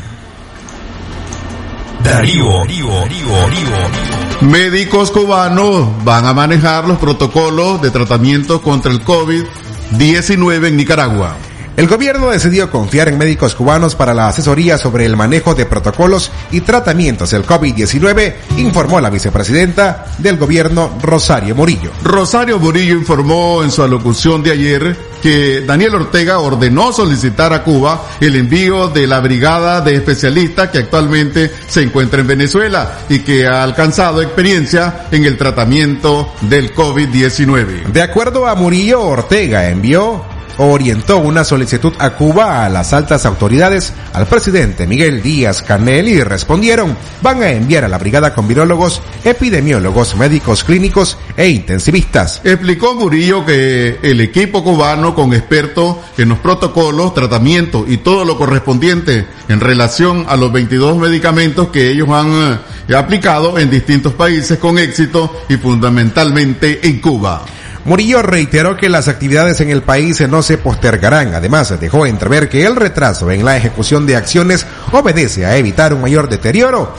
Darío, Darío, Darío, Darío. Médicos cubanos van a manejar los protocolos de tratamiento contra el COVID-19 en Nicaragua. El gobierno decidió confiar en médicos cubanos para la asesoría sobre el manejo de protocolos y tratamientos del COVID-19, informó la vicepresidenta del gobierno Rosario Murillo. Rosario Murillo informó en su alocución de ayer que Daniel Ortega ordenó solicitar a Cuba el envío de la brigada de especialistas que actualmente se encuentra en Venezuela y que ha alcanzado experiencia en el tratamiento del COVID-19. De acuerdo a Murillo, Ortega envió orientó una solicitud a Cuba a las altas autoridades, al presidente Miguel Díaz Canel y respondieron, van a enviar a la brigada con virólogos, epidemiólogos, médicos clínicos e intensivistas. Explicó Murillo que el equipo cubano con expertos en los protocolos, tratamientos y todo lo correspondiente en relación a los 22 medicamentos que ellos han eh, aplicado en distintos países con éxito y fundamentalmente en Cuba. Murillo reiteró que las actividades en el país no se postergarán. Además, dejó entrever que el retraso en la ejecución de acciones obedece a evitar un mayor deterioro,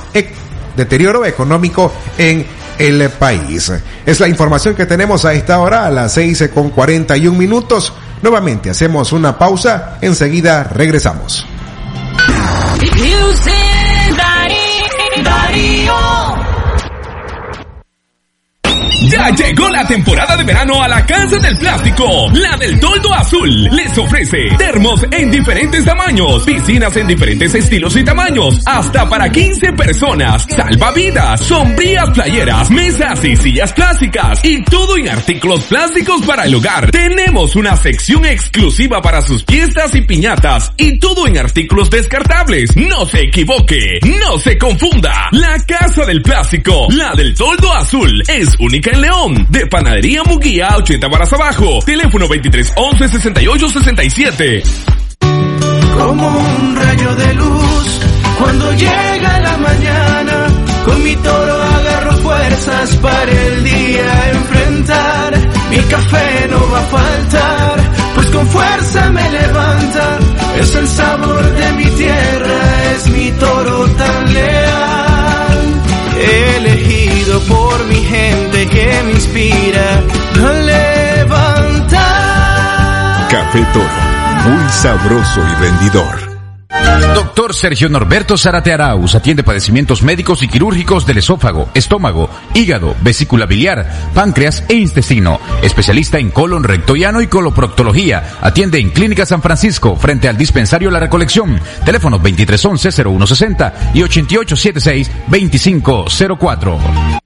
económico en el país. Es la información que tenemos a esta hora, a las 6 con 41 minutos. Nuevamente hacemos una pausa, enseguida regresamos. Ya llegó la temporada de verano a la Casa del Plástico. La del Toldo Azul les ofrece termos en diferentes tamaños, piscinas en diferentes estilos y tamaños, hasta para 15 personas, salvavidas, sombrías playeras, mesas y sillas plásticas y todo en artículos plásticos para el hogar. Tenemos una sección exclusiva para sus fiestas y piñatas y todo en artículos descartables. No se equivoque, no se confunda. La Casa del Plástico, la del Toldo Azul, es única León. De Panadería Muguía 80 varas abajo. Teléfono 23 11 68 67. Como un rayo de luz cuando llega la mañana. Con mi toro agarro fuerzas para el día enfrentar. Mi café no va a faltar, pues con fuerza me levanta. Es el sabor de mi tierra, es mi toro tan leal. Mi gente que me inspira a levantar. Café Toro, muy sabroso y vendidor. Doctor Sergio Norberto Zárate Arauz atiende padecimientos médicos y quirúrgicos del esófago, estómago, hígado, vesícula biliar, páncreas e intestino. Especialista en colon rectoiano y coloproctología. Atiende en Clínica San Francisco frente al dispensario La Recolección. Teléfono 2311-0160 y 8876-2504.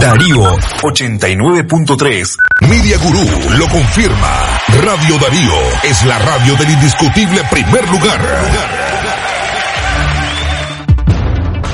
Darío 89.3. Media Gurú lo confirma. Radio Darío es la radio del indiscutible primer lugar.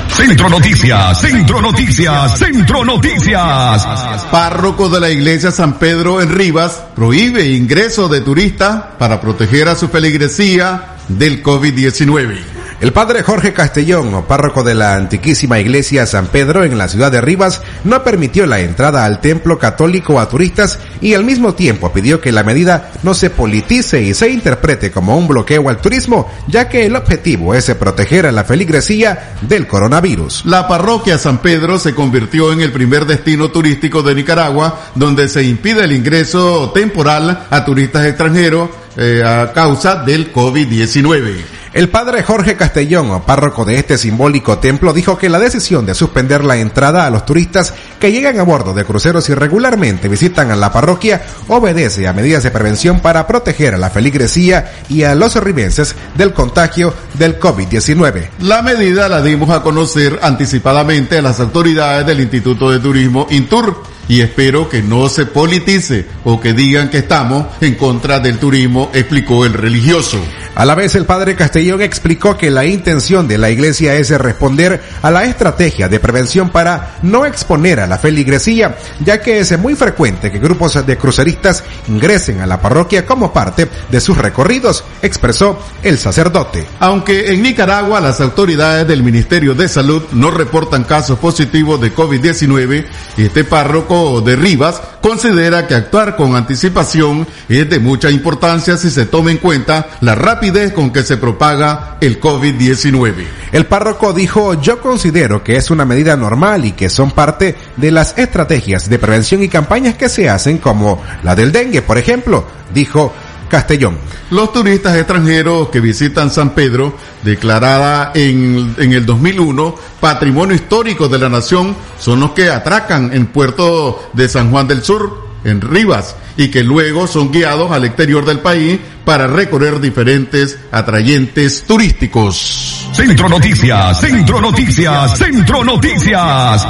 Centro Noticias, Centro Noticias, Centro Noticias. Párroco de la iglesia San Pedro en Rivas prohíbe ingreso de turistas para proteger a su feligresía del COVID-19. El padre Jorge Castellón, párroco de la antiquísima iglesia San Pedro en la ciudad de Rivas, no permitió la entrada al templo católico a turistas y al mismo tiempo pidió que la medida no se politice y se interprete como un bloqueo al turismo, ya que el objetivo es proteger a la feligresía del coronavirus. La parroquia San Pedro se convirtió en el primer destino turístico de Nicaragua donde se impide el ingreso temporal a turistas extranjeros eh, a causa del COVID-19. El padre Jorge Castellón, párroco de este simbólico templo, dijo que la decisión de suspender la entrada a los turistas que llegan a bordo de cruceros y regularmente visitan a la parroquia obedece a medidas de prevención para proteger a la feligresía y a los ribenses del contagio del COVID-19. La medida la dimos a conocer anticipadamente a las autoridades del Instituto de Turismo Intur y espero que no se politice o que digan que estamos en contra del turismo, explicó el religioso. A la vez el padre Castellón explicó que la intención de la iglesia es responder a la estrategia de prevención para no exponer a la feligresía, ya que es muy frecuente que grupos de cruceristas ingresen a la parroquia como parte de sus recorridos, expresó el sacerdote. Aunque en Nicaragua las autoridades del Ministerio de Salud no reportan casos positivos de COVID-19, este párroco de Rivas considera que actuar con anticipación es de mucha importancia si se toma en cuenta la rapidez con que se propaga el COVID-19. El párroco dijo, yo considero que es una medida normal y que son parte de las estrategias de prevención y campañas que se hacen como la del dengue, por ejemplo, dijo Castellón. Los turistas extranjeros que visitan San Pedro, declarada en, en, el 2001 Patrimonio Histórico de la Nación, son los que atracan en Puerto de San Juan del Sur, en Rivas, y que luego son guiados al exterior del país para recorrer diferentes atrayentes turísticos. Centro Noticias, Centro Noticias, Centro Noticias.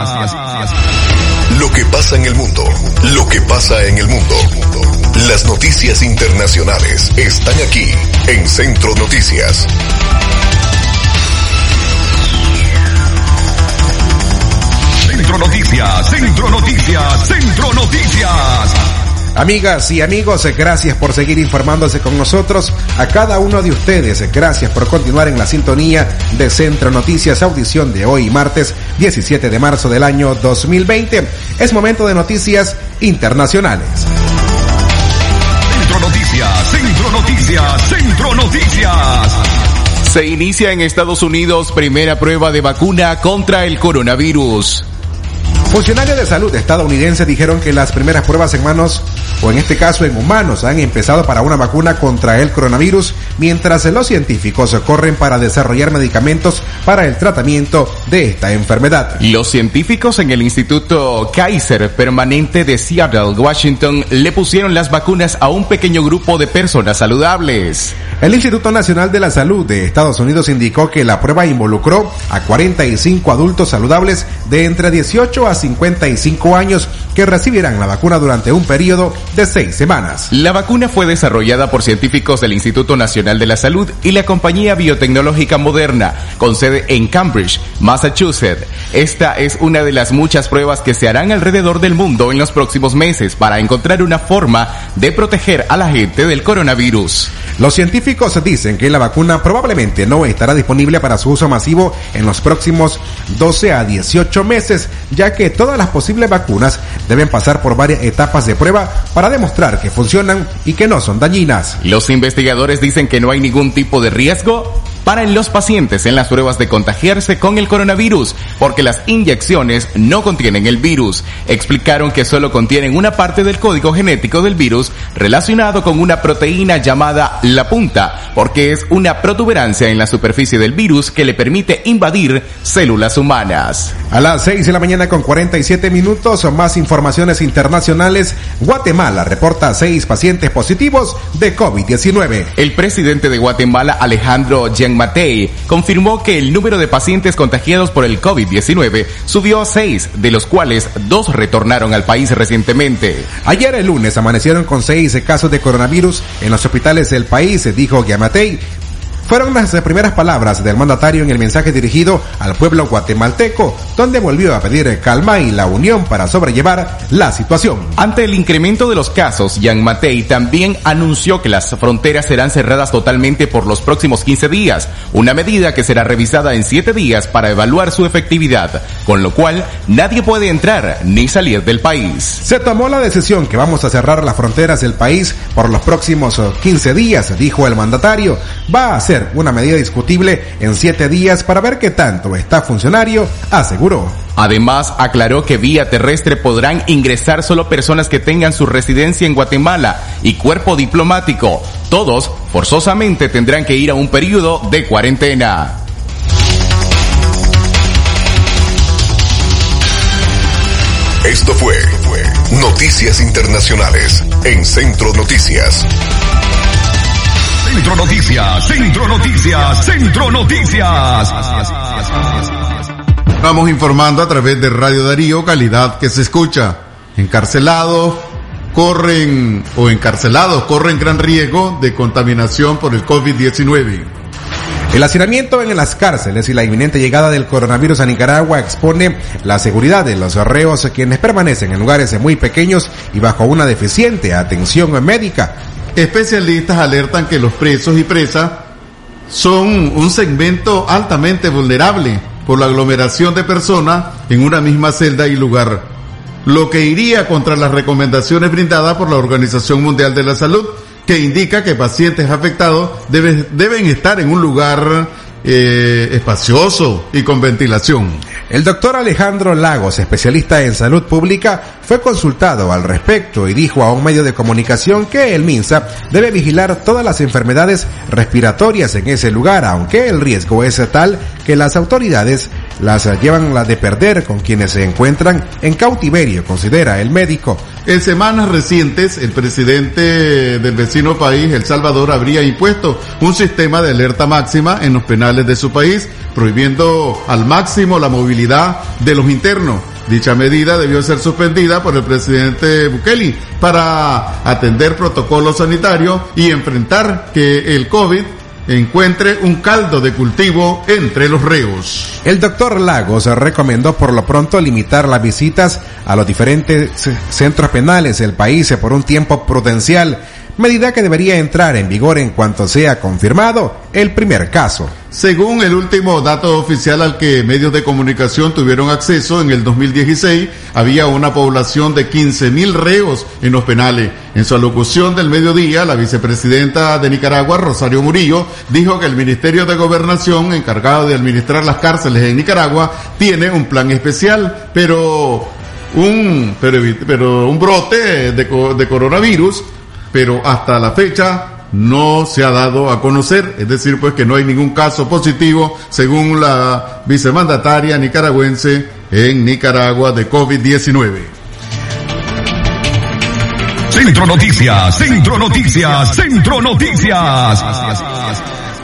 Lo que pasa en el mundo, lo que pasa en el mundo. Las noticias internacionales están aquí en Centro Noticias. Centro Noticias, Centro Noticias, Centro Noticias. Amigas y amigos, gracias por seguir informándose con nosotros. A cada uno de ustedes, gracias por continuar en la sintonía de Centro Noticias, audición de hoy, martes 17 de marzo del año 2020. Es momento de noticias internacionales. Centro Noticias, Centro Noticias, Centro Noticias. Se inicia en Estados Unidos primera prueba de vacuna contra el coronavirus. Funcionarios de salud estadounidenses dijeron que las primeras pruebas en manos, o en este caso en humanos, han empezado para una vacuna contra el coronavirus, mientras los científicos corren para desarrollar medicamentos para el tratamiento de esta enfermedad. Los científicos en el Instituto Kaiser Permanente de Seattle, Washington, le pusieron las vacunas a un pequeño grupo de personas saludables. El Instituto Nacional de la Salud de Estados Unidos indicó que la prueba involucró a 45 adultos saludables de entre 18 a 55 años que recibirán la vacuna durante un periodo de seis semanas. La vacuna fue desarrollada por científicos del Instituto Nacional de la Salud y la compañía biotecnológica Moderna, con sede en Cambridge, Massachusetts. Esta es una de las muchas pruebas que se harán alrededor del mundo en los próximos meses para encontrar una forma de proteger a la gente del coronavirus. Los científicos dicen que la vacuna probablemente no estará disponible para su uso masivo en los próximos 12 a 18 meses, ya que todas las posibles vacunas deben pasar por varias etapas de prueba para demostrar que funcionan y que no son dañinas. Los investigadores dicen que no hay ningún tipo de riesgo para los pacientes en las pruebas de contagiarse con el coronavirus, porque las inyecciones no contienen el virus. Explicaron que solo contienen una parte del código genético del virus relacionado con una proteína llamada la punta, porque es una protuberancia en la superficie del virus que le permite invadir células humanas. A las 6 de la mañana con 47 minutos, más informaciones internacionales. Guatemala reporta seis pacientes positivos de COVID-19. El presidente de Guatemala, Alejandro Jean Matei, confirmó que el número de pacientes contagiados por el COVID-19 subió a seis, de los cuales dos retornaron al país recientemente. Ayer el lunes amanecieron con seis casos de coronavirus en los hospitales del país, dijo Yamatei. Fueron las primeras palabras del mandatario en el mensaje dirigido al pueblo guatemalteco, donde volvió a pedir calma y la unión para sobrellevar la situación. Ante el incremento de los casos, Yang Matei también anunció que las fronteras serán cerradas totalmente por los próximos 15 días, una medida que será revisada en 7 días para evaluar su efectividad, con lo cual nadie puede entrar ni salir del país. Se tomó la decisión que vamos a cerrar las fronteras del país por los próximos 15 días, dijo el mandatario. Va a ser una medida discutible en 7 días para ver qué tanto está funcionario, aseguró. Además, aclaró que vía terrestre podrán ingresar solo personas que tengan su residencia en Guatemala y cuerpo diplomático. Todos forzosamente tendrán que ir a un periodo de cuarentena. Esto fue Noticias Internacionales en Centro Noticias. Centro Noticias, Centro Noticias, Centro Noticias. Vamos informando a través de Radio Darío, calidad que se escucha. Encarcelados corren o encarcelados corren gran riesgo de contaminación por el COVID-19. El hacinamiento en las cárceles y la inminente llegada del coronavirus a Nicaragua expone la seguridad de los reos quienes permanecen en lugares muy pequeños y bajo una deficiente atención médica. Especialistas alertan que los presos y presas son un segmento altamente vulnerable por la aglomeración de personas en una misma celda y lugar, lo que iría contra las recomendaciones brindadas por la Organización Mundial de la Salud, que indica que pacientes afectados deben, estar en un lugar eh, espacioso y con ventilación. El doctor Alejandro Lagos, especialista en salud pública, fue consultado al respecto y dijo a un medio de comunicación que el MINSA debe vigilar todas las enfermedades respiratorias en ese lugar, aunque el riesgo es tal que las autoridades las llevan la de perder con quienes se encuentran en cautiverio, considera el médico. En semanas recientes, el presidente del vecino país, El Salvador, habría impuesto un sistema de alerta máxima en los penales de su país, prohibiendo al máximo la movilidad de los internos. Dicha medida debió ser suspendida por el presidente Bukele para atender protocolos sanitarios y enfrentar que el COVID encuentre un caldo de cultivo entre los reos. El doctor Lagos recomendó por lo pronto limitar las visitas a los diferentes centros penales del país por un tiempo prudencial, medida que debería entrar en vigor en cuanto sea confirmado el primer caso. Según el último dato oficial al que medios de comunicación tuvieron acceso en el 2016, había una población de 15.000 reos en los penales. En su alocución del mediodía, la vicepresidenta de Nicaragua, Rosario Murillo, dijo que el Ministerio de Gobernación, encargado de administrar las cárceles en Nicaragua, tiene un plan especial, pero un, pero, pero un brote de, de coronavirus, pero hasta la fecha no se ha dado a conocer, es decir, pues que no hay ningún caso positivo, según la vicemandataria nicaragüense en Nicaragua de COVID-19. Centro Noticias, Centro Noticias, Centro Noticias.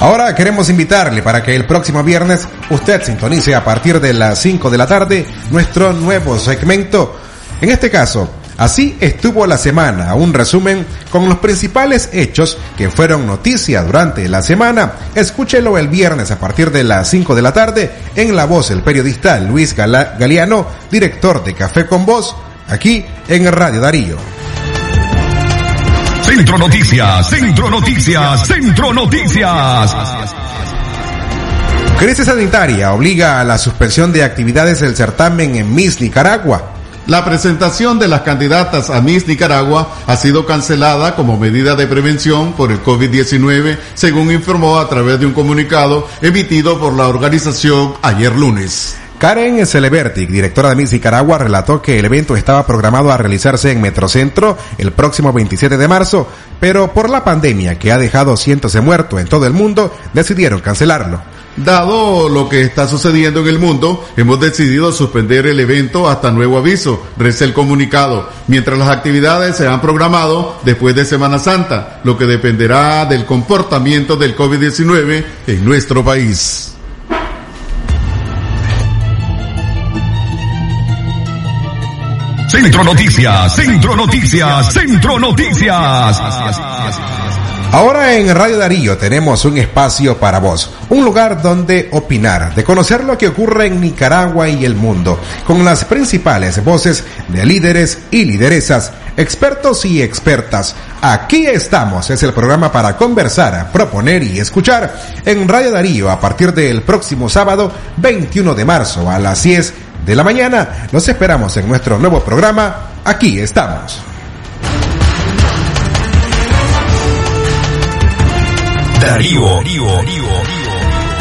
Ahora queremos invitarle para que el próximo viernes usted sintonice a partir de las 5 de la tarde nuestro nuevo segmento. En este caso, Así estuvo la semana, un resumen con los principales hechos que fueron noticia durante la semana. Escúchelo el viernes a partir de las 5 de la tarde en la voz del periodista Luis Galeano, director de Café con Voz, aquí en Radio Darío. Centro Noticias, Centro Noticias, Centro Noticias. Crisis sanitaria obliga a la suspensión de actividades del certamen en Miss Nicaragua. La presentación de las candidatas a Miss Nicaragua ha sido cancelada como medida de prevención por el COVID-19, según informó a través de un comunicado emitido por la organización ayer lunes. Karen Celeberti, directora de Miss Nicaragua, relató que el evento estaba programado a realizarse en Metrocentro el próximo 27 de marzo, pero por la pandemia que ha dejado cientos de muertos en todo el mundo, decidieron cancelarlo. Dado lo que está sucediendo en el mundo, hemos decidido suspender el evento hasta nuevo aviso, reza el comunicado, mientras las actividades se han programado después de Semana Santa, lo que dependerá del comportamiento del COVID-19 en nuestro país. Centro Noticias, Centro Noticias, Centro Noticias. Ahora en Radio Darío tenemos un espacio para vos, un lugar donde opinar, de conocer lo que ocurre en Nicaragua y el mundo, con las principales voces de líderes y lideresas, expertos y expertas. Aquí estamos, es el programa para conversar, proponer y escuchar en Radio Darío a partir del próximo sábado 21 de marzo a las 10 de la mañana. Los esperamos en nuestro nuevo programa. Aquí estamos.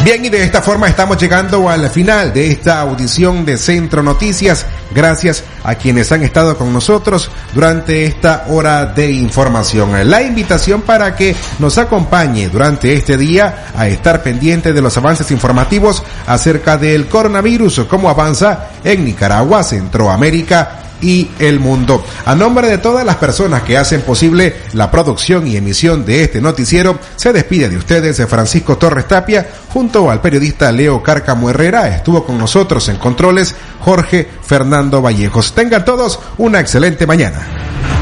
Bien, y de esta forma estamos llegando al final de esta audición de Centro Noticias. Gracias a quienes han estado con nosotros durante esta hora de información. La invitación para que nos acompañe durante este día a estar pendiente de los avances informativos acerca del coronavirus, cómo avanza en Nicaragua, Centroamérica y el mundo. A nombre de todas las personas que hacen posible la producción y emisión de este noticiero, se despide de ustedes Francisco Torres Tapia junto al periodista Leo Cárcamo Herrera. Estuvo con nosotros en controles Jorge Fernando Vallejos. Tengan todos una excelente mañana.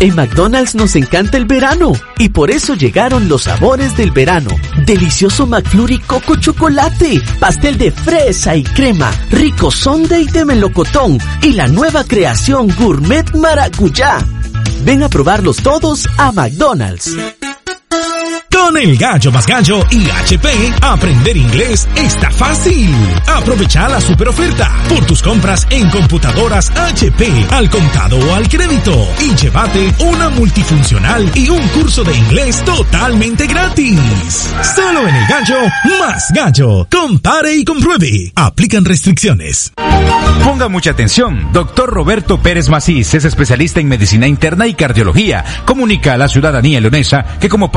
En McDonald's nos encanta el verano y por eso llegaron los sabores del verano. Delicioso McFlurry Coco Chocolate, pastel de fresa y crema, rico sundae de melocotón y la nueva creación Gourmet Maracuyá. Ven a probarlos todos a McDonald's. Con el gallo más gallo y HP, aprender inglés está fácil. Aprovecha la super oferta por tus compras en computadoras HP al contado o al crédito y llévate una multifuncional y un curso de inglés totalmente gratis. Solo en el gallo más gallo. Compare y compruebe. Aplican restricciones. Ponga mucha atención. Doctor Roberto Pérez Macís es especialista en medicina interna y cardiología. Comunica a la ciudadanía leonesa que como